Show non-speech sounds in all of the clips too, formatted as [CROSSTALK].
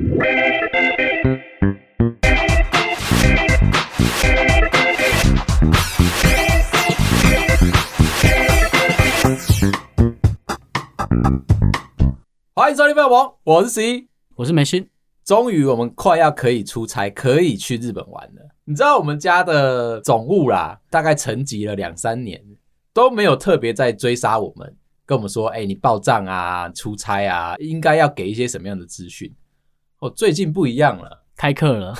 欢迎收听《飞王》，我是十一，我是梅心。终于，我们快要可以出差，可以去日本玩了。你知道我们家的总务啦，大概沉寂了两三年，都没有特别在追杀我们，跟我们说：“哎，你报账啊，出差啊，应该要给一些什么样的资讯？”哦，最近不一样了，[LAUGHS] 开课了，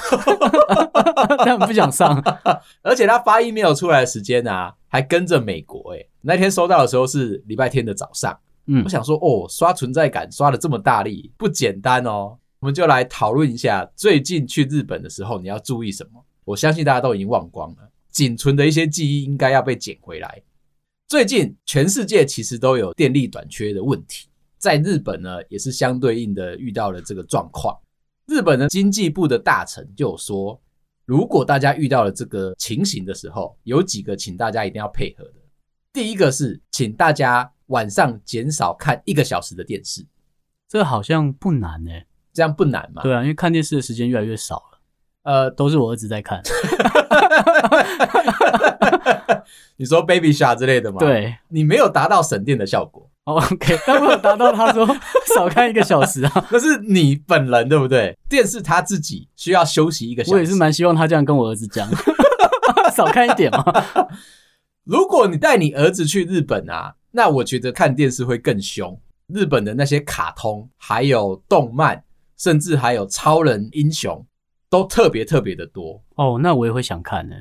[LAUGHS] 他们不想上，[LAUGHS] 而且他发 email 出来的时间啊，还跟着美国。哎，那天收到的时候是礼拜天的早上。嗯，我想说，哦，刷存在感刷的这么大力，不简单哦。我们就来讨论一下，最近去日本的时候你要注意什么？我相信大家都已经忘光了，仅存的一些记忆应该要被捡回来。最近全世界其实都有电力短缺的问题，在日本呢也是相对应的遇到了这个状况。日本的经济部的大臣就说，如果大家遇到了这个情形的时候，有几个请大家一定要配合的。第一个是，请大家晚上减少看一个小时的电视，这好像不难呢。这样不难嘛？对啊，因为看电视的时间越来越少了。呃，都是我儿子在看。[LAUGHS] [LAUGHS] 你说 Baby Shark 之类的吗？对，你没有达到省电的效果。OK，[LAUGHS] 但没有达到他说 [LAUGHS] 少看一个小时啊。[LAUGHS] 那是你本人对不对？电视他自己需要休息一个小时。我也是蛮希望他这样跟我儿子讲，少看一点嘛。如果你带你儿子去日本啊，那我觉得看电视会更凶。日本的那些卡通，还有动漫，甚至还有超人英雄，都特别特别的多哦。那我也会想看呢。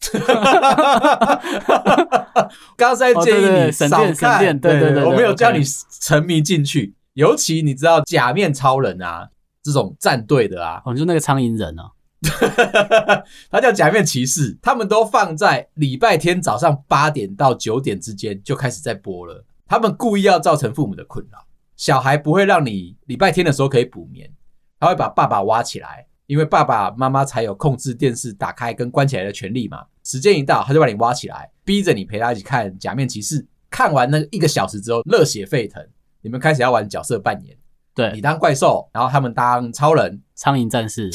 [LAUGHS] 刚才建议你少看，哦、对对对，省电，省电，对对对，对，我没有叫你沉迷进去。尤其你知道假面超人啊，这种战队的啊，哦，就那个苍蝇人啊，[LAUGHS] 他叫假面骑士，他们都放在礼拜天早上八点到九点之间就开始在播了。他们故意要造成父母的困扰，小孩不会让你礼拜天的时候可以补眠，他会把爸爸挖起来，因为爸爸妈妈才有控制电视打开跟关起来的权利嘛。时间一到，他就把你挖起来，逼着你陪他一起看《假面骑士》。看完那一个小时之后，热血沸腾，你们开始要玩角色扮演，对，你当怪兽，然后他们当超人、苍蝇战士，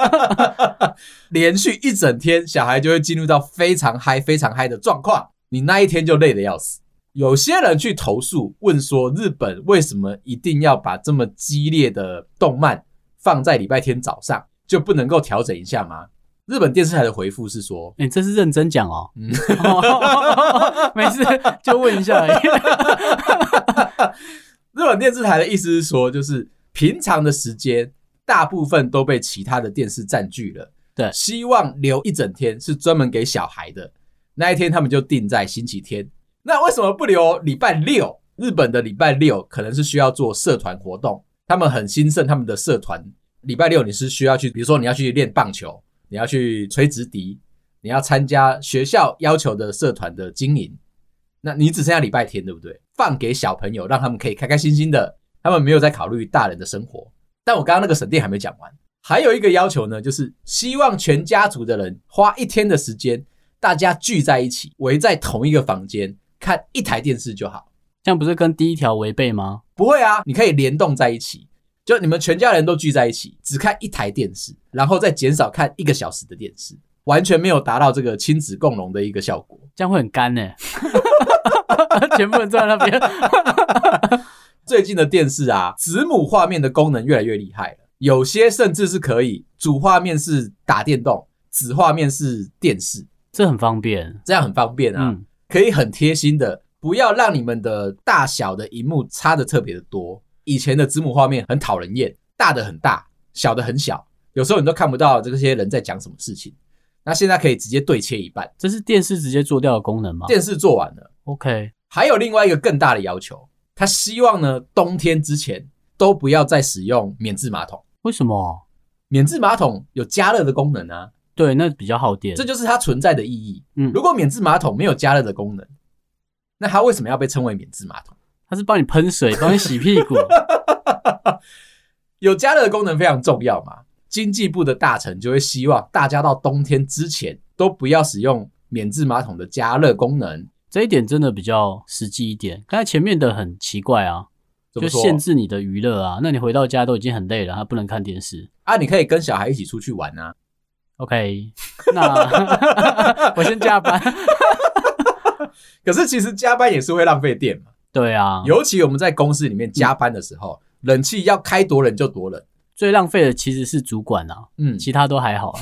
[LAUGHS] 连续一整天，小孩就会进入到非常嗨、非常嗨的状况，你那一天就累得要死。有些人去投诉，问说日本为什么一定要把这么激烈的动漫放在礼拜天早上，就不能够调整一下吗？日本电视台的回复是说：“哎、欸，这是认真讲哦，嗯，[LAUGHS] 没事，就问一下而已。[LAUGHS] ”日本电视台的意思是说，就是平常的时间大部分都被其他的电视占据了，对，希望留一整天是专门给小孩的，那一天他们就定在星期天。那为什么不留礼拜六？日本的礼拜六可能是需要做社团活动，他们很兴盛，他们的社团礼拜六你是需要去，比如说你要去练棒球，你要去吹直笛，你要参加学校要求的社团的经营，那你只剩下礼拜天，对不对？放给小朋友，让他们可以开开心心的，他们没有在考虑大人的生活。但我刚刚那个省电还没讲完，还有一个要求呢，就是希望全家族的人花一天的时间，大家聚在一起，围在同一个房间。看一台电视就好，这样不是跟第一条违背吗？不会啊，你可以联动在一起，就你们全家人都聚在一起，只看一台电视，然后再减少看一个小时的电视，完全没有达到这个亲子共融的一个效果，这样会很干呢、欸。[LAUGHS] 全部人坐在那边。[LAUGHS] 最近的电视啊，子母画面的功能越来越厉害了，有些甚至是可以主画面是打电动，子画面是电视，这很方便，这样很方便啊。嗯可以很贴心的，不要让你们的大小的荧幕差的特别的多。以前的子母画面很讨人厌，大的很大，小的很小，有时候你都看不到这些人在讲什么事情。那现在可以直接对切一半，这是电视直接做掉的功能吗？电视做完了，OK。还有另外一个更大的要求，他希望呢，冬天之前都不要再使用免治马桶。为什么？免治马桶有加热的功能啊。对，那比较耗电，这就是它存在的意义。嗯，如果免治马桶没有加热的功能，那它为什么要被称为免治马桶？它是帮你喷水，帮你洗屁股。[LAUGHS] 有加热的功能非常重要嘛？经济部的大臣就会希望大家到冬天之前都不要使用免治马桶的加热功能。这一点真的比较实际一点。刚才前面的很奇怪啊，就限制你的娱乐啊。那你回到家都已经很累了，还不能看电视啊？你可以跟小孩一起出去玩啊。OK，那 [LAUGHS] 我先加班。可是其实加班也是会浪费电嘛。对啊，尤其我们在公司里面加班的时候，嗯、冷气要开多冷就多冷。最浪费的其实是主管啊，嗯，其他都还好啊。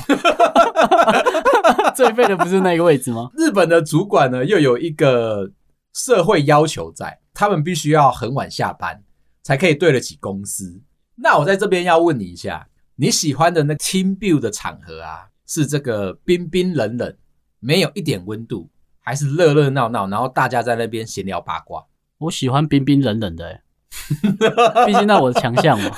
[LAUGHS] 最废的不是那个位置吗？日本的主管呢，又有一个社会要求在，他们必须要很晚下班，才可以对得起公司。那我在这边要问你一下，你喜欢的那 team build 的场合啊，是这个冰冰冷冷，没有一点温度，还是热热闹闹，然后大家在那边闲聊八卦？我喜欢冰冰冷冷的、欸，[LAUGHS] 毕竟那我的强项嘛。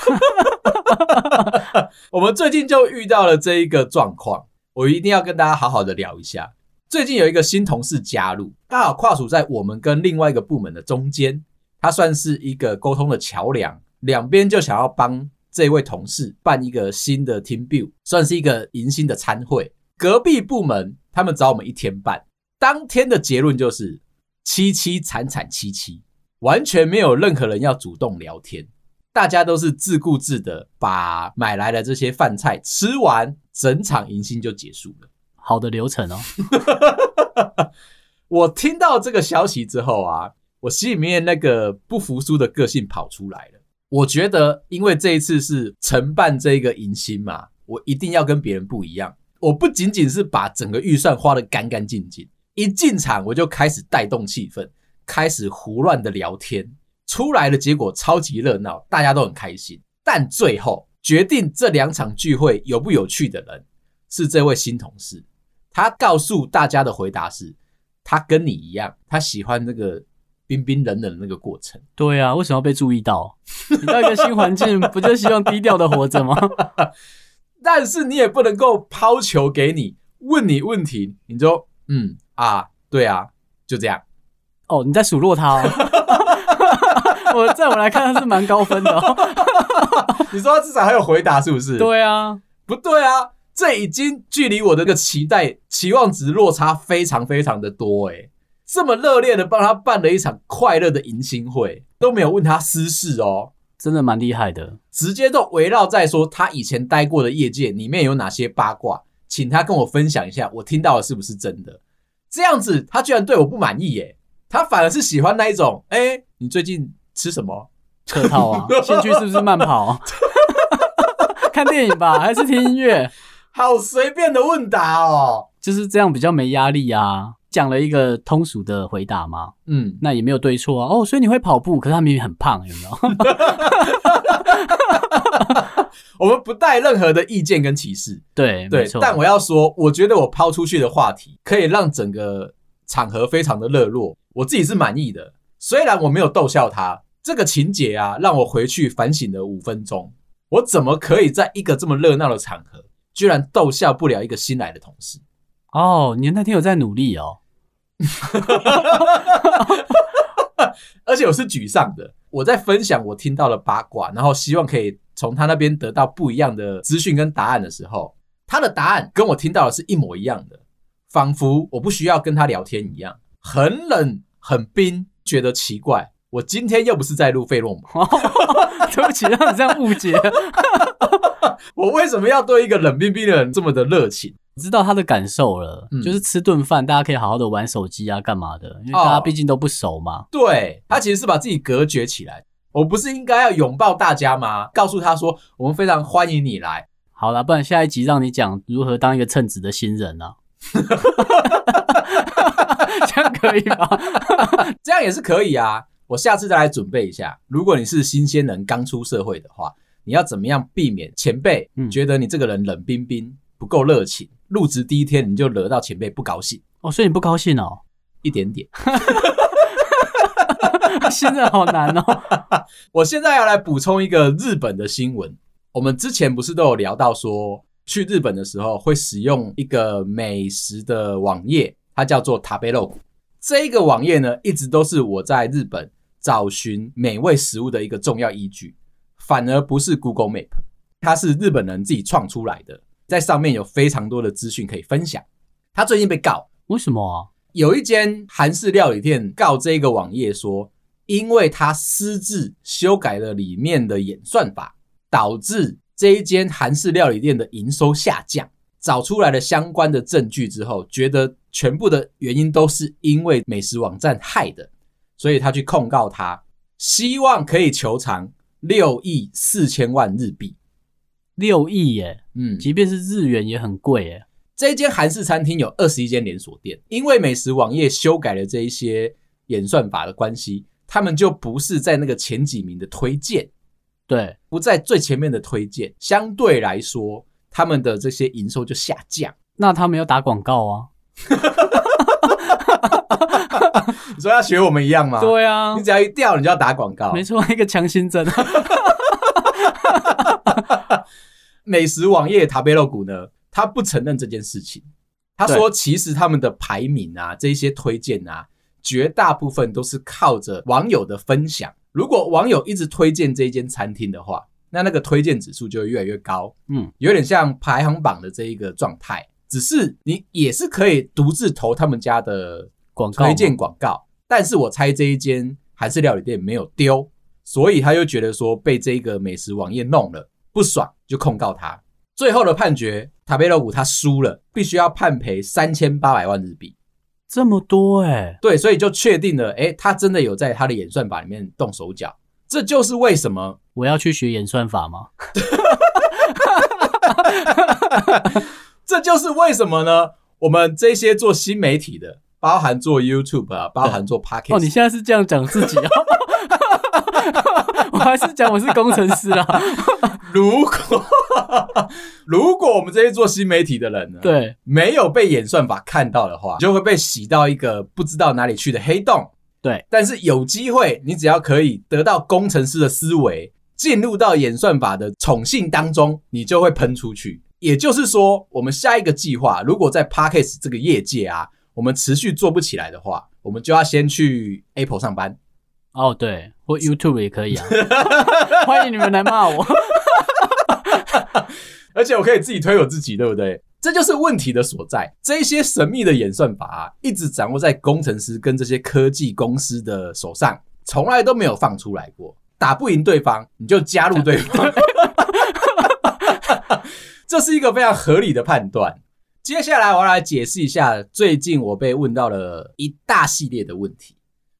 [LAUGHS] 我们最近就遇到了这一个状况，我一定要跟大家好好的聊一下。最近有一个新同事加入，刚好跨处在我们跟另外一个部门的中间，他算是一个沟通的桥梁，两边就想要帮这位同事办一个新的 team build，算是一个迎新的餐会。隔壁部门他们找我们一天办，当天的结论就是凄凄惨惨戚戚，完全没有任何人要主动聊天。大家都是自顾自的把买来的这些饭菜吃完，整场迎新就结束了。好的流程哦。[LAUGHS] 我听到这个消息之后啊，我心里面那个不服输的个性跑出来了。我觉得，因为这一次是承办这个迎新嘛，我一定要跟别人不一样。我不仅仅是把整个预算花得干干净净，一进场我就开始带动气氛，开始胡乱的聊天。出来的结果超级热闹，大家都很开心。但最后决定这两场聚会有不有趣的人是这位新同事。他告诉大家的回答是：他跟你一样，他喜欢那个冰冰冷冷的那个过程。对啊，为什么要被注意到？[LAUGHS] 你到一个新环境，不就希望低调的活着吗？[LAUGHS] 但是你也不能够抛球给你，问你问题，你就嗯啊，对啊，就这样。哦，你在数落他哦。[LAUGHS] 我在我来看，他是蛮高分的哦。[LAUGHS] 你说他至少还有回答，是不是？对啊，不对啊，这已经距离我的个期待期望值落差非常非常的多诶。这么热烈的帮他办了一场快乐的迎新会，都没有问他私事哦，真的蛮厉害的。直接都围绕在说他以前待过的业界里面有哪些八卦，请他跟我分享一下，我听到的是不是真的？这样子他居然对我不满意耶，他反而是喜欢那一种，诶，你最近。吃什么？客套啊！[LAUGHS] 兴趣是不是慢跑？[LAUGHS] 看电影吧，还是听音乐？好随便的问答哦，就是这样比较没压力啊。讲了一个通俗的回答嘛，嗯，那也没有对错啊。哦，所以你会跑步，可是他明明很胖，有没有？[LAUGHS] 我们不带任何的意见跟歧视，对对。但我要说，我觉得我抛出去的话题可以让整个场合非常的热络，我自己是满意的。虽然我没有逗笑他，这个情节啊，让我回去反省了五分钟。我怎么可以在一个这么热闹的场合，居然逗笑不了一个新来的同事？[LAUGHS] 哦，你那天有在努力哦。[LAUGHS] 而且我是沮丧的，我在分享我听到的八卦，然后希望可以从他那边得到不一样的资讯跟答案的时候，他的答案跟我听到的是一模一样的，仿佛我不需要跟他聊天一样，很冷，很冰。觉得奇怪，我今天又不是在录费洛蒙，[LAUGHS] 对不起，让你这样误解。[LAUGHS] 我为什么要对一个冷冰冰的人这么的热情？知道他的感受了，嗯、就是吃顿饭，大家可以好好的玩手机啊，干嘛的？因为大家毕竟都不熟嘛。哦、对，他其实是把自己隔绝起来。我不是应该要拥抱大家吗？告诉他说，我们非常欢迎你来。好了，不然下一集让你讲如何当一个称职的新人啊。[LAUGHS] 这样可以吗？[LAUGHS] 这样也是可以啊。我下次再来准备一下。如果你是新鲜人，刚出社会的话，你要怎么样避免前辈觉得你这个人冷冰冰，不够热情？入职第一天你就惹到前辈不高兴哦，所以你不高兴哦？一点点。[LAUGHS] 现在好难哦。[LAUGHS] 我现在要来补充一个日本的新闻。我们之前不是都有聊到说，去日本的时候会使用一个美食的网页。它叫做 Tabelog，这一个网页呢，一直都是我在日本找寻美味食物的一个重要依据，反而不是 Google Map，它是日本人自己创出来的，在上面有非常多的资讯可以分享。他最近被告，为什么啊？有一间韩式料理店告这个网页说，因为他私自修改了里面的演算法，导致这一间韩式料理店的营收下降。找出来了相关的证据之后，觉得全部的原因都是因为美食网站害的，所以他去控告他，希望可以求偿六亿四千万日币。六亿耶，嗯，即便是日元也很贵耶。这一间韩式餐厅有二十一间连锁店，因为美食网页修改了这一些演算法的关系，他们就不是在那个前几名的推荐，对，不在最前面的推荐，相对来说。他们的这些营收就下降，那他们要打广告啊？[LAUGHS] 你说要学我们一样吗？对啊，你只要一掉，你就要打广告。没错，一个强心针。[LAUGHS] 美食网页塔贝洛谷呢，他不承认这件事情。他说，其实他们的排名啊，这些推荐啊，绝大部分都是靠着网友的分享。如果网友一直推荐这一间餐厅的话，那那个推荐指数就会越来越高，嗯，有点像排行榜的这一个状态。只是你也是可以独自投他们家的广告推荐广告，但是我猜这一间韩式料理店没有丢，所以他又觉得说被这个美食网页弄了不爽，就控告他。最后的判决，塔贝洛谷他输了，必须要判赔三千八百万日币，这么多哎、欸，对，所以就确定了，哎、欸，他真的有在他的演算法里面动手脚。这就是为什么我要去学演算法吗？[LAUGHS] 这就是为什么呢？我们这些做新媒体的，包含做 YouTube 啊，包含做 Podcast 哦，你现在是这样讲自己啊？[LAUGHS] 我还是讲我是工程师啊。如果 [LAUGHS] 如果我们这些做新媒体的人呢，对，没有被演算法看到的话，就会被洗到一个不知道哪里去的黑洞。对，但是有机会，你只要可以得到工程师的思维，进入到演算法的宠幸当中，你就会喷出去。也就是说，我们下一个计划，如果在 Podcast 这个业界啊，我们持续做不起来的话，我们就要先去 Apple 上班。哦，对，或 YouTube 也可以啊。[LAUGHS] 欢迎你们来骂我，[LAUGHS] 而且我可以自己推我自己，对不对？这就是问题的所在。这些神秘的演算法啊，一直掌握在工程师跟这些科技公司的手上，从来都没有放出来过。打不赢对方，你就加入对方。[LAUGHS] 这是一个非常合理的判断。接下来我要来解释一下，最近我被问到了一大系列的问题，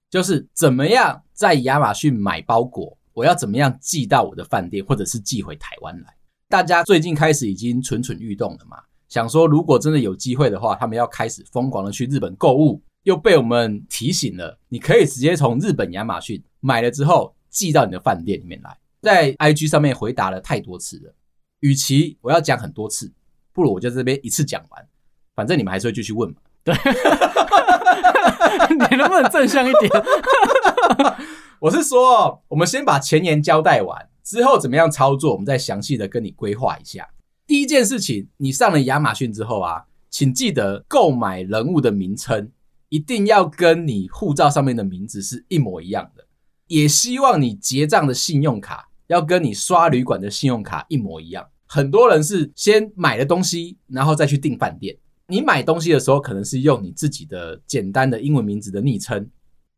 就是怎么样在亚马逊买包裹，我要怎么样寄到我的饭店，或者是寄回台湾来？大家最近开始已经蠢蠢欲动了嘛？想说，如果真的有机会的话，他们要开始疯狂的去日本购物，又被我们提醒了。你可以直接从日本亚马逊买了之后寄到你的饭店里面来。在 IG 上面回答了太多次了，与其我要讲很多次，不如我就这边一次讲完。反正你们还是会继续问嘛。对，[LAUGHS] 你能不能正向一点？[LAUGHS] 我是说，我们先把前言交代完，之后怎么样操作，我们再详细的跟你规划一下。第一件事情，你上了亚马逊之后啊，请记得购买人物的名称一定要跟你护照上面的名字是一模一样的，也希望你结账的信用卡要跟你刷旅馆的信用卡一模一样。很多人是先买了东西，然后再去订饭店。你买东西的时候，可能是用你自己的简单的英文名字的昵称。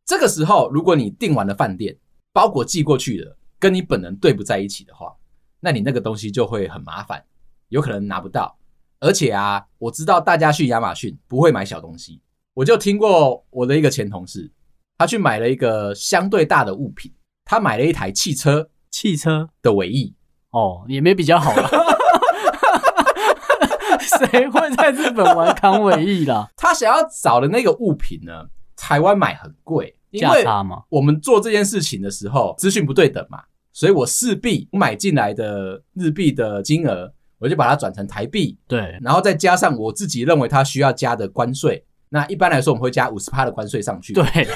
这个时候，如果你订完了饭店，包裹寄过去了，跟你本人对不在一起的话，那你那个东西就会很麻烦。有可能拿不到，而且啊，我知道大家去亚马逊不会买小东西，我就听过我的一个前同事，他去买了一个相对大的物品，他买了一台汽车，汽车的尾翼，哦，也没比较好了，[LAUGHS] 谁会在日本玩康尾翼啦？他想要找的那个物品呢，台湾买很贵，价差嘛。我们做这件事情的时候，资讯不对等嘛，所以我势必买进来的日币的金额。我就把它转成台币，对，然后再加上我自己认为它需要加的关税。那一般来说，我们会加五十趴的关税上去。对，[LAUGHS]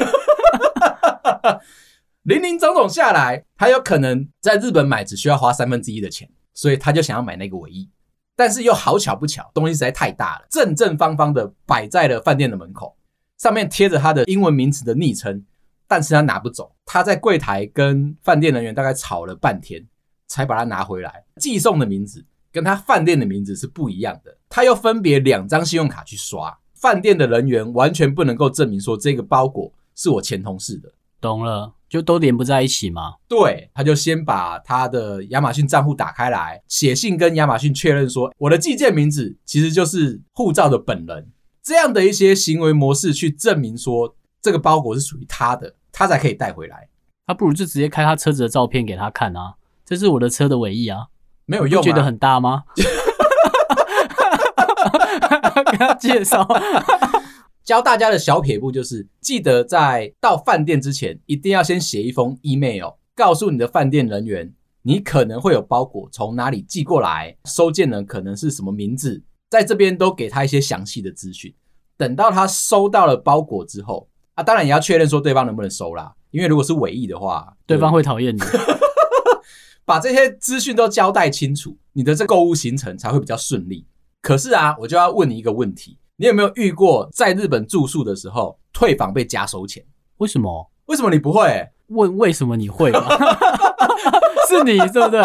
林林总总下来，他有可能在日本买只需要花三分之一的钱，所以他就想要买那个尾翼。但是又好巧不巧，东西实在太大了，正正方方的摆在了饭店的门口，上面贴着他的英文名字的昵称，但是他拿不走。他在柜台跟饭店人员大概吵了半天，才把它拿回来。寄送的名字。跟他饭店的名字是不一样的，他又分别两张信用卡去刷，饭店的人员完全不能够证明说这个包裹是我前同事的。懂了，就都连不在一起吗？对，他就先把他的亚马逊账户打开来，写信跟亚马逊确认说，我的寄件名字其实就是护照的本人，这样的一些行为模式去证明说这个包裹是属于他的，他才可以带回来。他不如就直接开他车子的照片给他看啊，这是我的车的尾翼啊，没有用，觉得很大吗？[LAUGHS] [LAUGHS] 给他介绍。教大家的小撇步就是，记得在到饭店之前，一定要先写一封 email，告诉你的饭店人员，你可能会有包裹从哪里寄过来，收件人可能是什么名字，在这边都给他一些详细的资讯。等到他收到了包裹之后，啊，当然也要确认说对方能不能收啦，因为如果是尾意的话，对方会讨厌你。[LAUGHS] 把这些资讯都交代清楚，你的这购物行程才会比较顺利。可是啊，我就要问你一个问题。你有没有遇过在日本住宿的时候退房被加收钱？为什么？为什么你不会？问为什么你会吗？[LAUGHS] 是你对不对？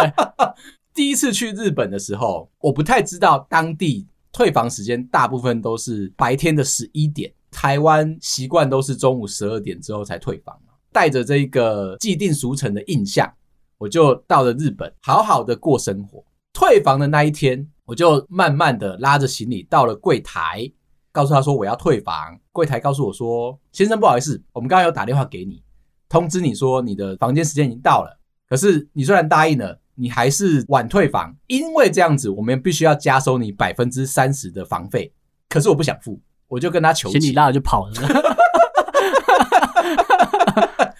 [LAUGHS] 第一次去日本的时候，我不太知道当地退房时间大部分都是白天的十一点，台湾习惯都是中午十二点之后才退房。带着这个既定俗成的印象，我就到了日本，好好的过生活。退房的那一天，我就慢慢的拉着行李到了柜台。告诉他说我要退房，柜台告诉我说：“先生，不好意思，我们刚刚有打电话给你，通知你说你的房间时间已经到了。可是你虽然答应了，你还是晚退房，因为这样子我们必须要加收你百分之三十的房费。可是我不想付，我就跟他求情，行李拉了就跑了。[LAUGHS]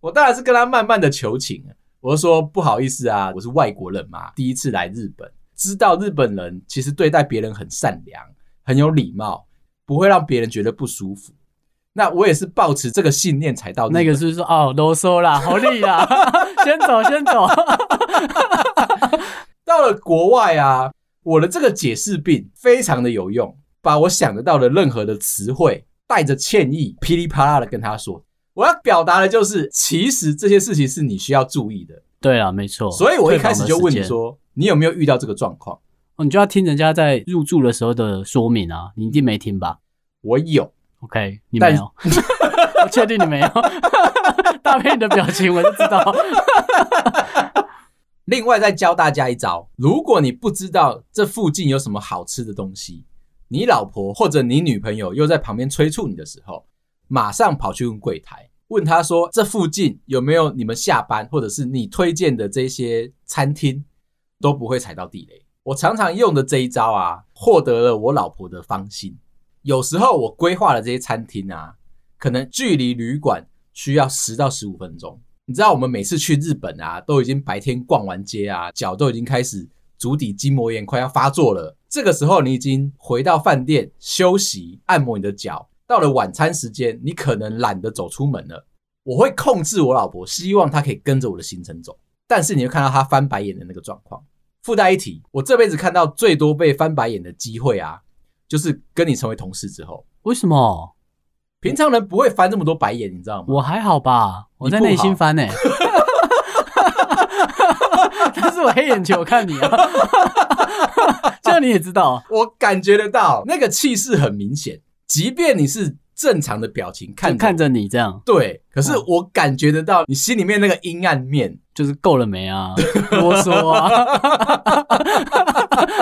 我当然是跟他慢慢的求情，我就说不好意思啊，我是外国人嘛，第一次来日本，知道日本人其实对待别人很善良，很有礼貌。”不会让别人觉得不舒服。那我也是抱持这个信念才到那个，是不是说哦，啰嗦啦，[LAUGHS] 好累啦，[LAUGHS] 先走，先走。[LAUGHS] 到了国外啊，我的这个解释病非常的有用，把我想得到的任何的词汇，带着歉意，噼里啪啦的跟他说，我要表达的就是，其实这些事情是你需要注意的。对啊，没错。所以我一开始就问你说，你有没有遇到这个状况？哦你就要听人家在入住的时候的说明啊，你一定没听吧？我有，OK，你没有，[LAUGHS] 我确定你没有，[LAUGHS] 搭配你的表情我就知道。[LAUGHS] 另外再教大家一招，如果你不知道这附近有什么好吃的东西，你老婆或者你女朋友又在旁边催促你的时候，马上跑去问柜台，问他说这附近有没有你们下班或者是你推荐的这些餐厅，都不会踩到地雷。我常常用的这一招啊，获得了我老婆的芳心。有时候我规划的这些餐厅啊，可能距离旅馆需要十到十五分钟。你知道，我们每次去日本啊，都已经白天逛完街啊，脚都已经开始足底筋膜炎快要发作了。这个时候，你已经回到饭店休息，按摩你的脚。到了晚餐时间，你可能懒得走出门了。我会控制我老婆，希望她可以跟着我的行程走。但是你会看到她翻白眼的那个状况。附带一提，我这辈子看到最多被翻白眼的机会啊，就是跟你成为同事之后。为什么？平常人不会翻这么多白眼，你知道吗？我还好吧，我在内心翻呢、欸。[LAUGHS] 但是我黑眼球，我看你啊，[LAUGHS] 这样你也知道，我感觉得到那个气势很明显，即便你是。正常的表情看看着你这样，对，可是我感觉得到你心里面那个阴暗面，就是够了没啊？啰嗦啊，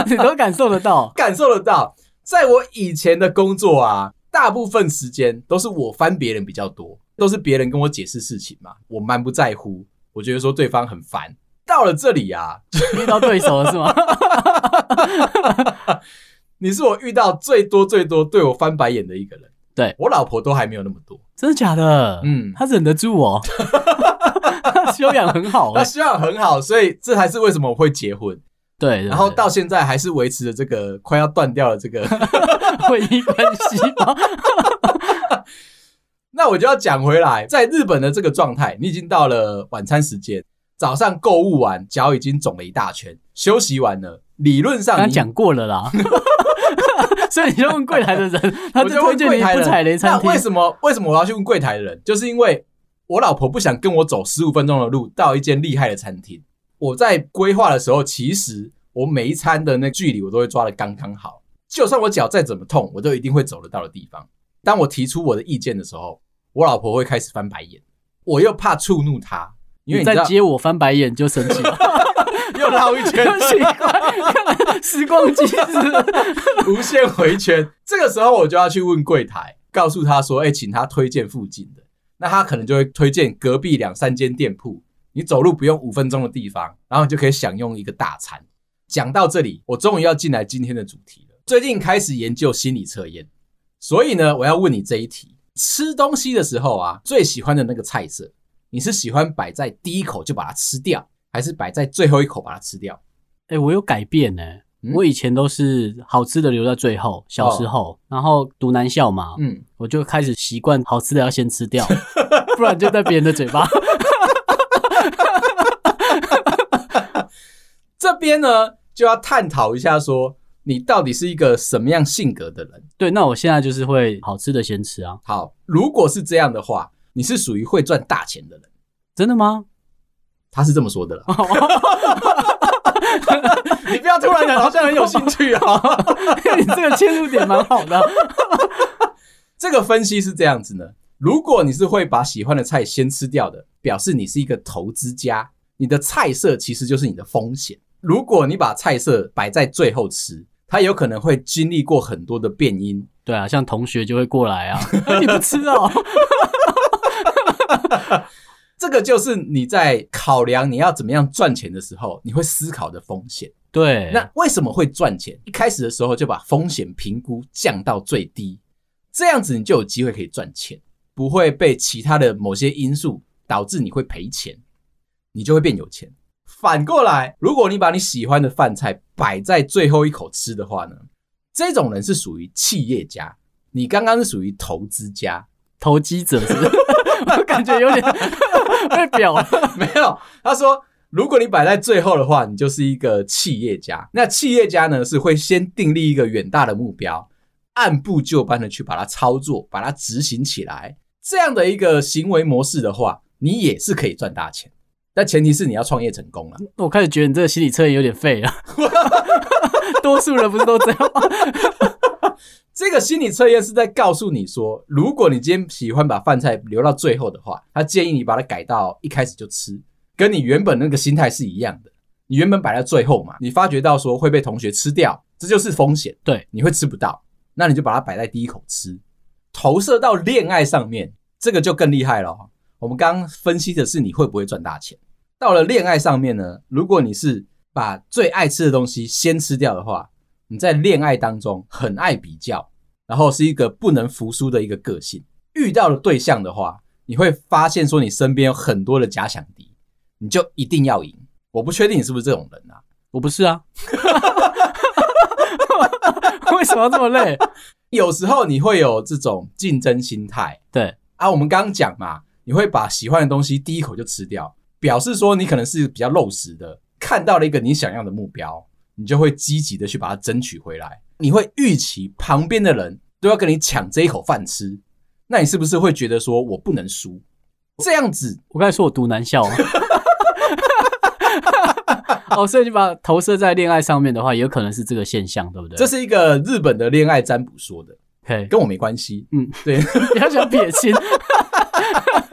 [LAUGHS] 你都感受得到，感受得到。在我以前的工作啊，大部分时间都是我翻别人比较多，都是别人跟我解释事情嘛，我蛮不在乎，我觉得说对方很烦。到了这里啊，遇到对手了是吗？[LAUGHS] 你是我遇到最多最多对我翻白眼的一个人。对，我老婆都还没有那么多，真的假的？嗯，她忍得住哦，[LAUGHS] 修养很好，她修养很好，所以这还是为什么我会结婚。对，然后到现在还是维持着这个 [LAUGHS] 快要断掉了这个婚姻关系吗？[LAUGHS] 那我就要讲回来，在日本的这个状态，你已经到了晚餐时间，早上购物完，脚已经肿了一大圈，休息完了，理论上刚讲过了啦。[LAUGHS] 所以你就问柜台的人，他就推荐你不踩雷餐厅。那为什么？为什么我要去问柜台的人？就是因为我老婆不想跟我走十五分钟的路到一间厉害的餐厅。我在规划的时候，其实我每一餐的那距离我都会抓的刚刚好。就算我脚再怎么痛，我都一定会走得到的地方。当我提出我的意见的时候，我老婆会开始翻白眼。我又怕触怒她，因为你在接我翻白眼就生气了，[LAUGHS] 又绕一圈，奇怪，时光机是无限回圈。这个时候我就要去问柜台，告诉他说：“哎、欸，请他推荐附近的。”那他可能就会推荐隔壁两三间店铺，你走路不用五分钟的地方，然后你就可以享用一个大餐。讲到这里，我终于要进来今天的主题了。最近开始研究心理测验，所以呢，我要问你这一题：吃东西的时候啊，最喜欢的那个菜色，你是喜欢摆在第一口就把它吃掉，还是摆在最后一口把它吃掉？哎、欸，我有改变呢、欸。嗯、我以前都是好吃的留在最后，小时候，哦、然后读南校嘛，嗯，我就开始习惯好吃的要先吃掉，[LAUGHS] 不然就在别人的嘴巴。这边呢，就要探讨一下，说你到底是一个什么样性格的人？对，那我现在就是会好吃的先吃啊。好，如果是这样的话，你是属于会赚大钱的人，真的吗？他是这么说的啦。[LAUGHS] 你不要突然讲，好像很有兴趣啊！[LAUGHS] 你这个切入点蛮好的。[LAUGHS] 这个分析是这样子呢：如果你是会把喜欢的菜先吃掉的，表示你是一个投资家，你的菜色其实就是你的风险。如果你把菜色摆在最后吃，它有可能会经历过很多的变音。对啊，像同学就会过来啊，[LAUGHS] 你不吃哦。[LAUGHS] 这个就是你在考量你要怎么样赚钱的时候，你会思考的风险。对，那为什么会赚钱？一开始的时候就把风险评估降到最低，这样子你就有机会可以赚钱，不会被其他的某些因素导致你会赔钱，你就会变有钱。反过来，如果你把你喜欢的饭菜摆在最后一口吃的话呢，这种人是属于企业家，你刚刚是属于投资家、投机者是不是？[LAUGHS] 我感觉有点 [LAUGHS] 被表了，没有。他说，如果你摆在最后的话，你就是一个企业家。那企业家呢，是会先订立一个远大的目标，按部就班的去把它操作，把它执行起来。这样的一个行为模式的话，你也是可以赚大钱。但前提是你要创业成功了。我开始觉得你这个心理测验有点废了。[LAUGHS] 多数人不是都这样吗？[LAUGHS] 这个心理测验是在告诉你说，如果你今天喜欢把饭菜留到最后的话，他建议你把它改到一开始就吃，跟你原本那个心态是一样的。你原本摆在最后嘛，你发觉到说会被同学吃掉，这就是风险。对，你会吃不到，那你就把它摆在第一口吃。投射到恋爱上面，这个就更厉害了。我们刚刚分析的是你会不会赚大钱，到了恋爱上面呢，如果你是把最爱吃的东西先吃掉的话。你在恋爱当中很爱比较，然后是一个不能服输的一个个性。遇到了对象的话，你会发现说你身边有很多的假想敌，你就一定要赢。我不确定你是不是这种人啊？我不是啊。[LAUGHS] 为什么要这么累？有时候你会有这种竞争心态。对啊，我们刚刚讲嘛，你会把喜欢的东西第一口就吃掉，表示说你可能是比较肉食的，看到了一个你想要的目标。你就会积极的去把它争取回来，你会预期旁边的人都要跟你抢这一口饭吃，那你是不是会觉得说我不能输？这样子，我刚才说我读男校吗？[LAUGHS] 哦，所以你把投射在恋爱上面的话，也有可能是这个现象，对不对？这是一个日本的恋爱占卜说的，嘿，跟我没关系。嗯，对，[LAUGHS] 你要想撇清。[LAUGHS]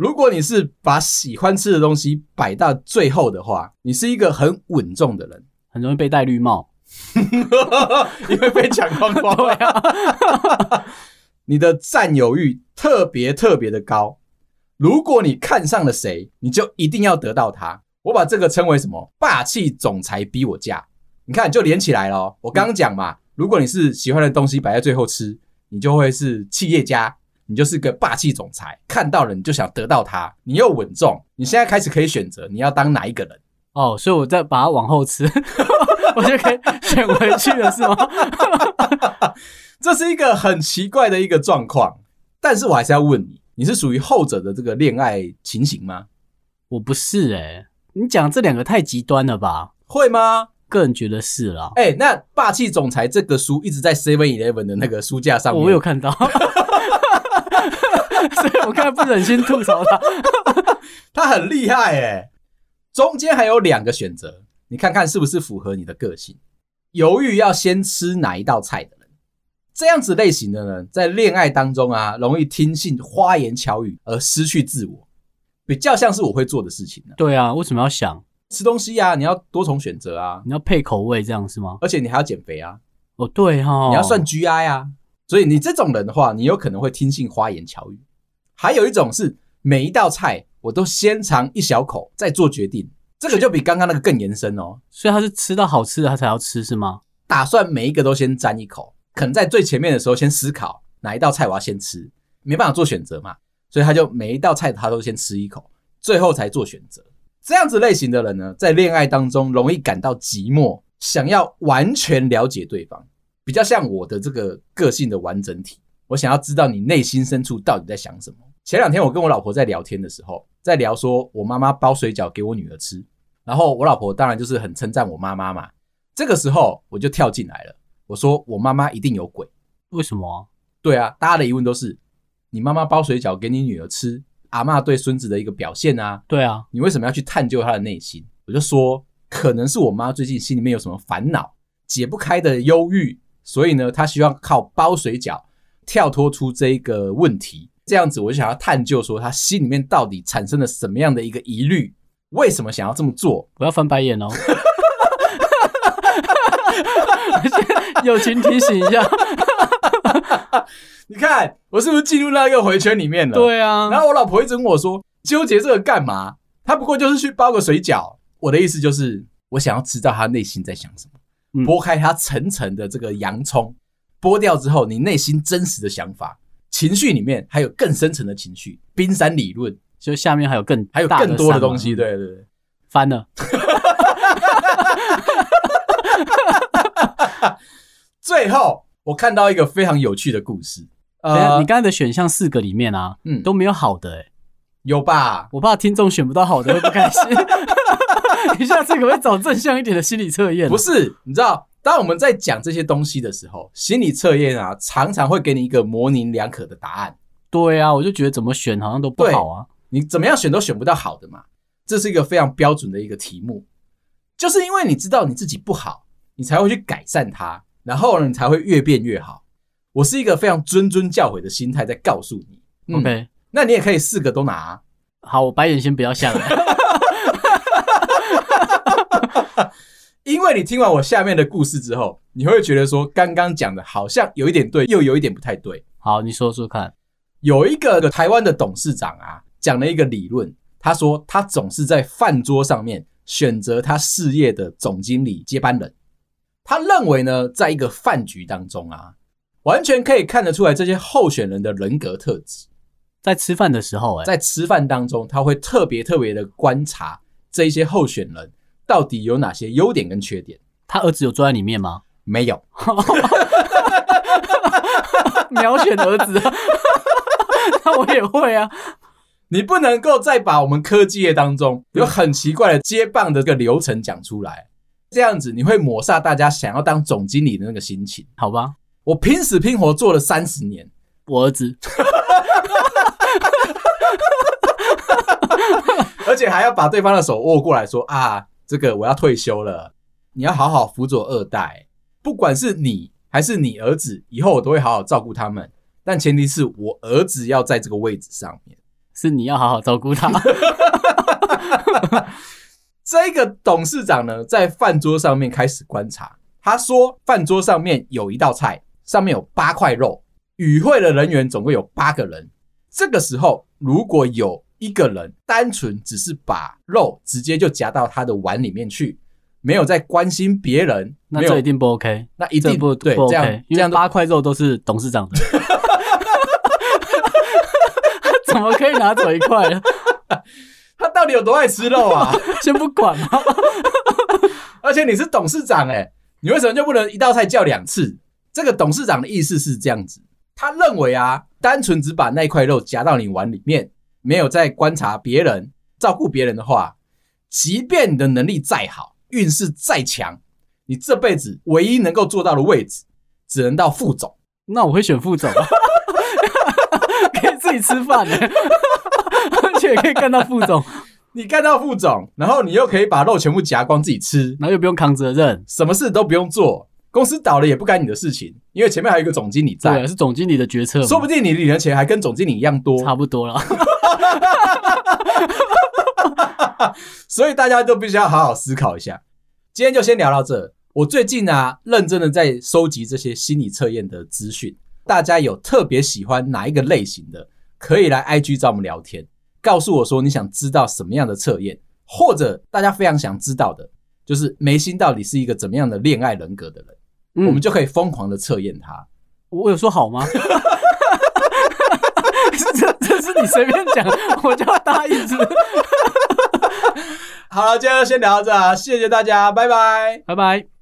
如果你是把喜欢吃的东西摆到最后的话，你是一个很稳重的人。[LAUGHS] 很容易被戴绿帽，[LAUGHS] 因为被抢光光。[LAUGHS] 对啊，你的占有欲特别特别的高。如果你看上了谁，你就一定要得到他。我把这个称为什么？霸气总裁逼我嫁。你看，就连起来了。我刚刚讲嘛，如果你是喜欢的东西摆在最后吃，你就会是企业家，你就是个霸气总裁。看到了你就想得到他，你又稳重。你现在开始可以选择你要当哪一个人。哦，所以我再把它往后吃，[LAUGHS] 我就可以选回去了，是吗？[LAUGHS] 这是一个很奇怪的一个状况，但是我还是要问你，你是属于后者的这个恋爱情形吗？我不是诶、欸、你讲这两个太极端了吧？会吗？个人觉得是啦。哎、欸，那霸气总裁这个书一直在 Seven Eleven 的那个书架上面，我有看到，[LAUGHS] [LAUGHS] 所以我刚才不忍心吐槽他，[LAUGHS] 他很厉害哎、欸中间还有两个选择，你看看是不是符合你的个性？犹豫要先吃哪一道菜的人，这样子类型的人，在恋爱当中啊，容易听信花言巧语而失去自我，比较像是我会做的事情呢。对啊，为什么要想吃东西啊？你要多重选择啊，你要配口味这样是吗？而且你还要减肥啊。哦，对哈、哦，你要算 GI 啊。所以你这种人的话，你有可能会听信花言巧语。还有一种是每一道菜我都先尝一小口再做决定，这个就比刚刚那个更延伸哦。所以他是吃到好吃的他才要吃是吗？打算每一个都先沾一口，可能在最前面的时候先思考哪一道菜我要先吃，没办法做选择嘛，所以他就每一道菜他都先吃一口，最后才做选择。这样子类型的人呢，在恋爱当中容易感到寂寞，想要完全了解对方。比较像我的这个个性的完整体，我想要知道你内心深处到底在想什么。前两天我跟我老婆在聊天的时候，在聊说我妈妈包水饺给我女儿吃，然后我老婆当然就是很称赞我妈妈嘛。这个时候我就跳进来了，我说我妈妈一定有鬼。为什么？对啊，大家的疑问都是你妈妈包水饺给你女儿吃，阿嬷对孙子的一个表现啊。对啊，你为什么要去探究她的内心？我就说可能是我妈最近心里面有什么烦恼，解不开的忧郁。所以呢，她希望靠包水饺跳脱出这一个问题，这样子我就想要探究说他心里面到底产生了什么样的一个疑虑，为什么想要这么做？不要翻白眼哦！[LAUGHS] 友情提醒一下，[LAUGHS] 你看我是不是进入那个回圈里面了？对啊。然后我老婆一直跟我说，纠结这个干嘛？他不过就是去包个水饺。我的意思就是，我想要知道他内心在想什么。剥开她层层的这个洋葱，剥掉之后，你内心真实的想法、情绪里面还有更深层的情绪。冰山理论，就下面还有更还有更多的东西。对对对，翻了。[LAUGHS] 最后，我看到一个非常有趣的故事。呃，你刚才的选项四个里面啊，嗯，都没有好的，欸，有吧？我怕听众选不到好的会不开心。[LAUGHS] [LAUGHS] 你下次可不可以找正向一点的心理测验？不是，你知道，当我们在讲这些东西的时候，心理测验啊，常常会给你一个模棱两可的答案。对啊，我就觉得怎么选好像都不好啊。你怎么样选都选不到好的嘛。这是一个非常标准的一个题目，就是因为你知道你自己不好，你才会去改善它，然后呢，你才会越变越好。我是一个非常谆谆教诲的心态在告诉你。嗯、OK，那你也可以四个都拿啊。好，我白眼先不要下来。[LAUGHS] 因为你听完我下面的故事之后，你会觉得说，刚刚讲的好像有一点对，又有一点不太对。好，你说说看。有一个台湾的董事长啊，讲了一个理论，他说他总是在饭桌上面选择他事业的总经理接班人。他认为呢，在一个饭局当中啊，完全可以看得出来这些候选人的人格特质。在吃饭的时候，欸，在吃饭当中，他会特别特别的观察这一些候选人。到底有哪些优点跟缺点？他儿子有坐在里面吗？没有，[LAUGHS] 秒选儿子啊！[LAUGHS] 那我也会啊。你不能够再把我们科技业当中有很奇怪的接棒的这个流程讲出来，这样子你会抹杀大家想要当总经理的那个心情，好吧？我拼死拼活做了三十年，我儿子。[LAUGHS] 而且还要把对方的手握过来说啊。这个我要退休了，你要好好辅佐二代，不管是你还是你儿子，以后我都会好好照顾他们。但前提是我儿子要在这个位置上面，是你要好好照顾他。[LAUGHS] 这个董事长呢，在饭桌上面开始观察，他说饭桌上面有一道菜，上面有八块肉，与会的人员总共有八个人。这个时候如果有一个人单纯只是把肉直接就夹到他的碗里面去，没有在关心别人，那这一定不 OK。那一定不对，不 OK，这样因为八块肉都是董事长的，[LAUGHS] 怎么可以拿走一块呢？他到底有多爱吃肉啊？[LAUGHS] 先不管嘛。[LAUGHS] 而且你是董事长诶，你为什么就不能一道菜叫两次？这个董事长的意思是这样子，他认为啊，单纯只把那块肉夹到你碗里面。没有在观察别人、照顾别人的话，即便你的能力再好、运势再强，你这辈子唯一能够做到的位置，只能到副总。那我会选副总，[LAUGHS] 可以自己吃饭呢，[LAUGHS] 而且可以干到副总。你干到副总，然后你又可以把肉全部夹光自己吃，然后又不用扛责任，什么事都不用做，公司倒了也不干你的事情，因为前面还有一个总经理在，对，是总经理的决策，说不定你领的钱还跟总经理一样多，差不多了。[LAUGHS] 所以大家都必须要好好思考一下。今天就先聊到这。我最近啊，认真的在收集这些心理测验的资讯。大家有特别喜欢哪一个类型的，可以来 IG 找我们聊天，告诉我说你想知道什么样的测验，或者大家非常想知道的，就是眉心到底是一个怎么样的恋爱人格的人，嗯、我们就可以疯狂的测验他。我有说好吗？[LAUGHS] [LAUGHS] 这这是你随便讲，我就要答应是不是？[LAUGHS] 好了，今天就先聊到这啊，谢谢大家，拜拜，拜拜。